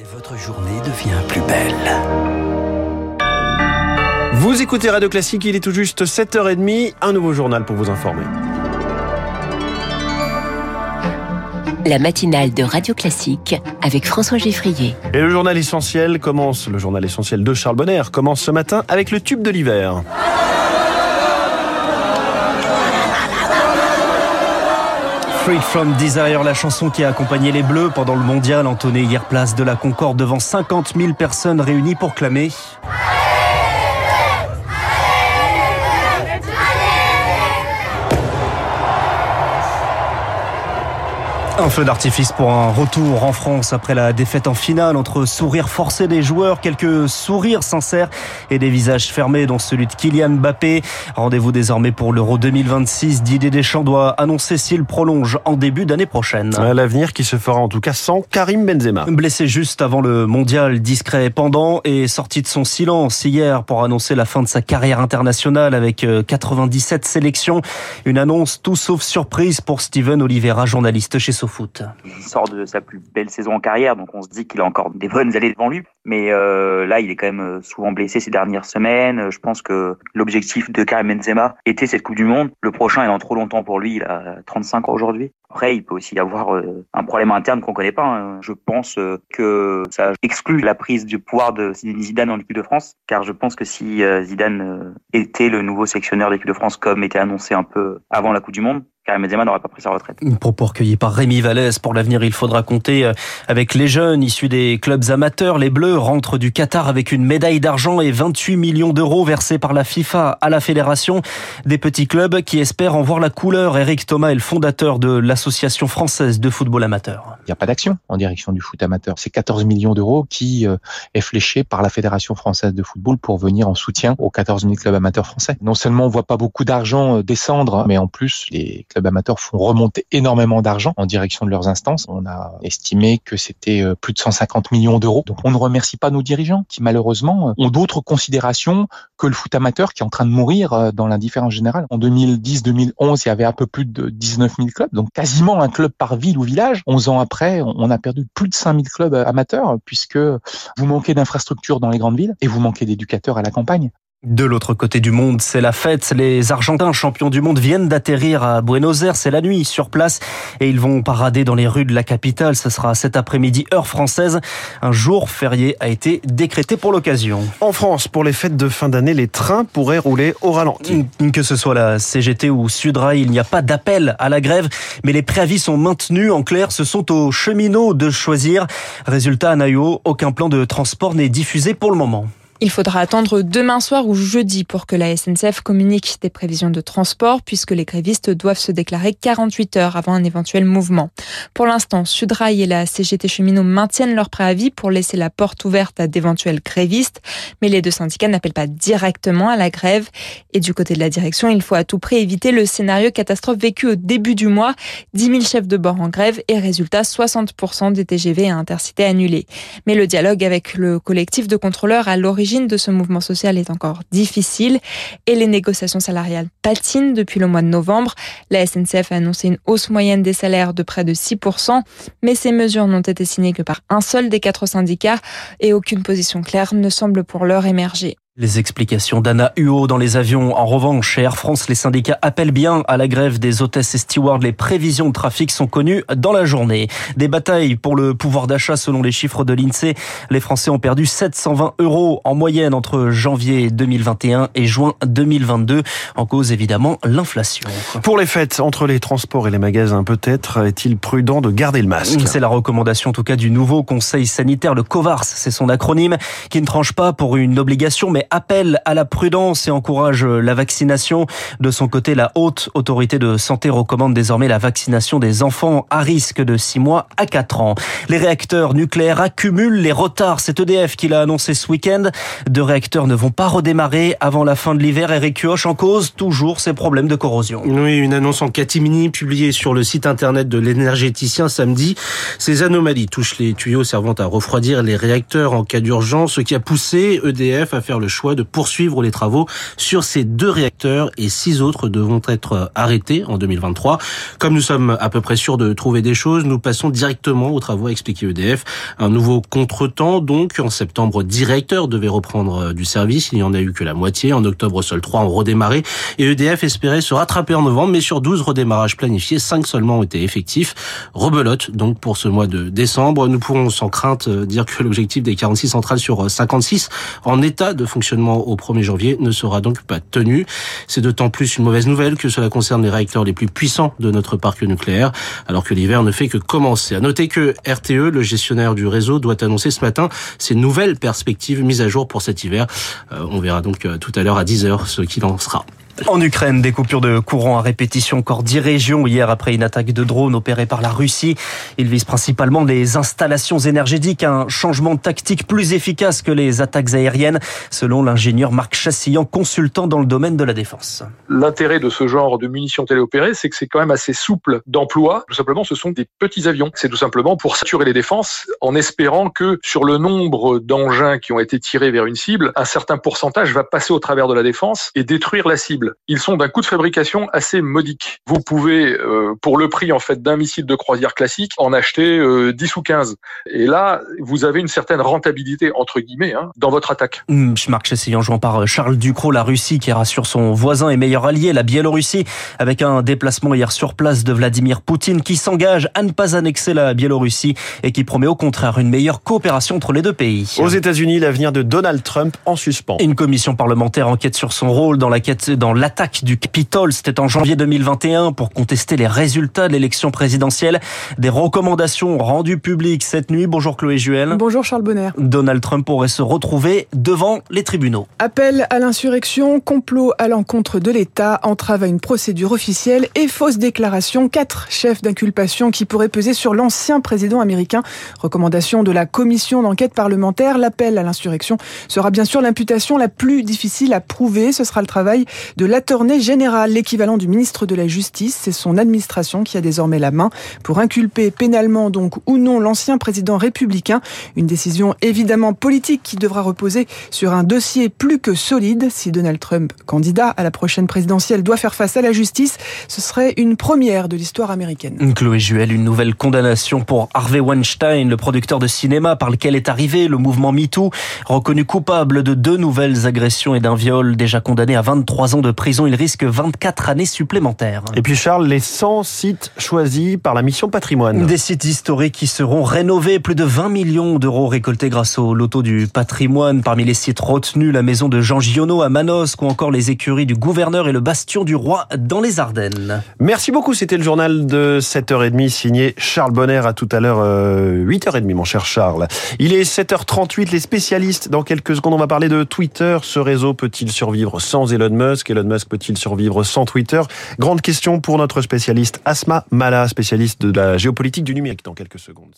Et votre journée devient plus belle. Vous écoutez Radio Classique, il est tout juste 7h30, un nouveau journal pour vous informer. La matinale de Radio Classique avec François Geffrier. Et le journal essentiel commence, le journal essentiel de Charles Bonner commence ce matin avec le tube de l'hiver. Freed from Desire, la chanson qui a accompagné les Bleus pendant le mondial, entonné hier place de la Concorde devant 50 000 personnes réunies pour clamer. Un feu d'artifice pour un retour en France après la défaite en finale entre sourires forcés des joueurs, quelques sourires sincères et des visages fermés dont celui de Kylian Mbappé. Rendez-vous désormais pour l'Euro 2026. Didier Deschamps doit annoncer s'il prolonge en début d'année prochaine. L'avenir qui se fera en tout cas sans Karim Benzema. Blessé juste avant le mondial, discret et pendant et sorti de son silence hier pour annoncer la fin de sa carrière internationale avec 97 euh, sélections. Une annonce tout sauf surprise pour Steven Oliveira, journaliste chez Il sort de sa plus belle saison en carrière, donc on se dit qu'il a encore des bonnes années devant lui. Mais euh, là, il est quand même euh, souvent blessé ces dernières semaines. Je pense que l'objectif de Karim Benzema était cette Coupe du Monde. Le prochain est dans trop longtemps pour lui. Il a 35 ans aujourd'hui. Après, il peut aussi y avoir euh, un problème interne qu'on connaît pas. Hein. Je pense que ça exclut la prise du pouvoir de Zidane en l'équipe de France, car je pense que si Zidane était le nouveau sectionneur de l'équipe de France, comme était annoncé un peu avant la Coupe du Monde, Karim Benzema n'aurait pas pris sa retraite. Propos recueillis par Rémi Vallès. Pour l'avenir, il faudra compter euh, avec les jeunes issus des clubs amateurs. Les Bleus rentrent du Qatar avec une médaille d'argent et 28 millions d'euros versés par la FIFA à la fédération. Des petits clubs qui espèrent en voir la couleur. Eric Thomas est le fondateur de l'Association française de football amateur. Il n'y a pas d'action en direction du foot amateur. C'est 14 millions d'euros qui euh, est fléché par la Fédération française de football pour venir en soutien aux 14 000 clubs amateurs français. Non seulement on voit pas beaucoup d'argent euh, descendre, mais en plus les clubs amateurs font remonter énormément d'argent en direction de leurs instances. On a estimé que c'était euh, plus de 150 millions d'euros. Donc on ne remercie pas nos dirigeants qui malheureusement ont d'autres considérations que le foot amateur qui est en train de mourir dans l'indifférence générale. En 2010-2011, il y avait un peu plus de 19 000 clubs, donc quasiment un club par ville ou village. 11 ans après, on a perdu plus de 5 000 clubs amateurs puisque vous manquez d'infrastructures dans les grandes villes et vous manquez d'éducateurs à la campagne. De l'autre côté du monde, c'est la fête. Les Argentins champions du monde viennent d'atterrir à Buenos Aires. C'est la nuit sur place et ils vont parader dans les rues de la capitale. Ce sera cet après-midi, heure française. Un jour férié a été décrété pour l'occasion. En France, pour les fêtes de fin d'année, les trains pourraient rouler au ralenti. Mm, que ce soit la CGT ou Sudrail, il n'y a pas d'appel à la grève, mais les préavis sont maintenus. En clair, ce sont aux cheminots de choisir. Résultat, à Naïo, aucun plan de transport n'est diffusé pour le moment. Il faudra attendre demain soir ou jeudi pour que la SNCF communique des prévisions de transport puisque les grévistes doivent se déclarer 48 heures avant un éventuel mouvement. Pour l'instant, Sudrail et la CGT cheminot maintiennent leur préavis pour laisser la porte ouverte à d'éventuels grévistes, mais les deux syndicats n'appellent pas directement à la grève. Et du côté de la direction, il faut à tout prix éviter le scénario catastrophe vécu au début du mois. 10 000 chefs de bord en grève et résultat 60% des TGV et intercités annulés. Mais le dialogue avec le collectif de contrôleurs à l'origine de ce mouvement social est encore difficile et les négociations salariales patinent depuis le mois de novembre. La SNCF a annoncé une hausse moyenne des salaires de près de 6%, mais ces mesures n'ont été signées que par un seul des quatre syndicats et aucune position claire ne semble pour l'heure émerger. Les explications d'Anna Huot dans les avions. En revanche, chez Air France, les syndicats appellent bien à la grève des hôtesses et stewards. Les prévisions de trafic sont connues dans la journée. Des batailles pour le pouvoir d'achat selon les chiffres de l'INSEE. Les Français ont perdu 720 euros en moyenne entre janvier 2021 et juin 2022. En cause, évidemment, l'inflation. Pour les fêtes, entre les transports et les magasins, peut-être est-il prudent de garder le masque C'est la recommandation, en tout cas, du nouveau conseil sanitaire, le COVARS. C'est son acronyme, qui ne tranche pas pour une obligation, mais appelle à la prudence et encourage la vaccination. De son côté, la haute autorité de santé recommande désormais la vaccination des enfants à risque de 6 mois à 4 ans. Les réacteurs nucléaires accumulent les retards. C'est EDF qui l'a annoncé ce week-end. Deux réacteurs ne vont pas redémarrer avant la fin de l'hiver. Eric Kioch en cause toujours ces problèmes de corrosion. Oui, une annonce en catimini publiée sur le site internet de l'énergéticien samedi. Ces anomalies touchent les tuyaux servant à refroidir les réacteurs en cas d'urgence, ce qui a poussé EDF à faire le choix choix de poursuivre les travaux sur ces deux réacteurs et six autres devront être arrêtés en 2023. Comme nous sommes à peu près sûrs de trouver des choses, nous passons directement aux travaux, a expliqué EDF. Un nouveau contretemps, donc, en septembre, directeur devait reprendre du service. Il n'y en a eu que la moitié. En octobre, seuls trois ont redémarré. Et EDF espérait se rattraper en novembre, mais sur 12 redémarrages planifiés, 5 seulement ont été effectifs. Rebelote, donc, pour ce mois de décembre. Nous pourrons sans crainte dire que l'objectif des 46 centrales sur 56 en état de fonctionnement au 1er janvier ne sera donc pas tenu. C'est d'autant plus une mauvaise nouvelle que cela concerne les réacteurs les plus puissants de notre parc nucléaire, alors que l'hiver ne fait que commencer. À noter que RTE, le gestionnaire du réseau, doit annoncer ce matin ses nouvelles perspectives mises à jour pour cet hiver. Euh, on verra donc euh, tout à l'heure à 10h ce qu'il en sera. En Ukraine, des coupures de courant à répétition encore 10 régions hier après une attaque de drone opérée par la Russie. Il vise principalement les installations énergétiques, un changement tactique plus efficace que les attaques aériennes, selon l'ingénieur Marc Chassillan, consultant dans le domaine de la défense. L'intérêt de ce genre de munitions téléopérées, c'est que c'est quand même assez souple d'emploi. Tout simplement, ce sont des petits avions. C'est tout simplement pour saturer les défenses en espérant que sur le nombre d'engins qui ont été tirés vers une cible, un certain pourcentage va passer au travers de la défense et détruire la cible. Ils sont d'un coût de fabrication assez modique. Vous pouvez, euh, pour le prix en fait d'un missile de croisière classique, en acheter euh, 10 ou 15. Et là, vous avez une certaine rentabilité entre guillemets hein, dans votre attaque. Mmh, Marc Chessillan, jouant par Charles Ducrot, la Russie qui rassure son voisin et meilleur allié, la Biélorussie, avec un déplacement hier sur place de Vladimir Poutine qui s'engage à ne pas annexer la Biélorussie et qui promet au contraire une meilleure coopération entre les deux pays. Aux États-Unis, l'avenir de Donald Trump en suspens. Une commission parlementaire enquête sur son rôle dans la quête dans l'attaque du Capitole. C'était en janvier 2021 pour contester les résultats de l'élection présidentielle. Des recommandations rendues publiques cette nuit. Bonjour Chloé Juel. Bonjour Charles Bonner. Donald Trump pourrait se retrouver devant les tribunaux. Appel à l'insurrection, complot à l'encontre de l'État, entrave à une procédure officielle et fausse déclaration. Quatre chefs d'inculpation qui pourraient peser sur l'ancien président américain. Recommandation de la commission d'enquête parlementaire. L'appel à l'insurrection sera bien sûr l'imputation la plus difficile à prouver. Ce sera le travail de l'attorney général, l'équivalent du ministre de la Justice. C'est son administration qui a désormais la main pour inculper pénalement donc ou non l'ancien président républicain. Une décision évidemment politique qui devra reposer sur un dossier plus que solide. Si Donald Trump, candidat à la prochaine présidentielle, doit faire face à la justice, ce serait une première de l'histoire américaine. Chloé Juel, une nouvelle condamnation pour Harvey Weinstein, le producteur de cinéma par lequel est arrivé le mouvement MeToo, reconnu coupable de deux nouvelles agressions et d'un viol, déjà condamné à 23 ans de prison. Il risque 24 années supplémentaires. Et puis Charles, les 100 sites choisis par la mission patrimoine. Des sites historiques qui seront rénovés. Plus de 20 millions d'euros récoltés grâce au loto du patrimoine. Parmi les sites retenus, la maison de Jean Giono à Manosque ou encore les écuries du gouverneur et le bastion du roi dans les Ardennes. Merci beaucoup. C'était le journal de 7h30 signé Charles Bonner. À tout à l'heure, 8h30, mon cher Charles. Il est 7h38. Les spécialistes, dans quelques secondes, on va parler de Twitter. Ce réseau peut-il survivre sans Elon Musk? Elon Musk peut-il survivre sans Twitter? Grande question pour notre spécialiste Asma Mala, spécialiste de la géopolitique du numérique dans quelques secondes.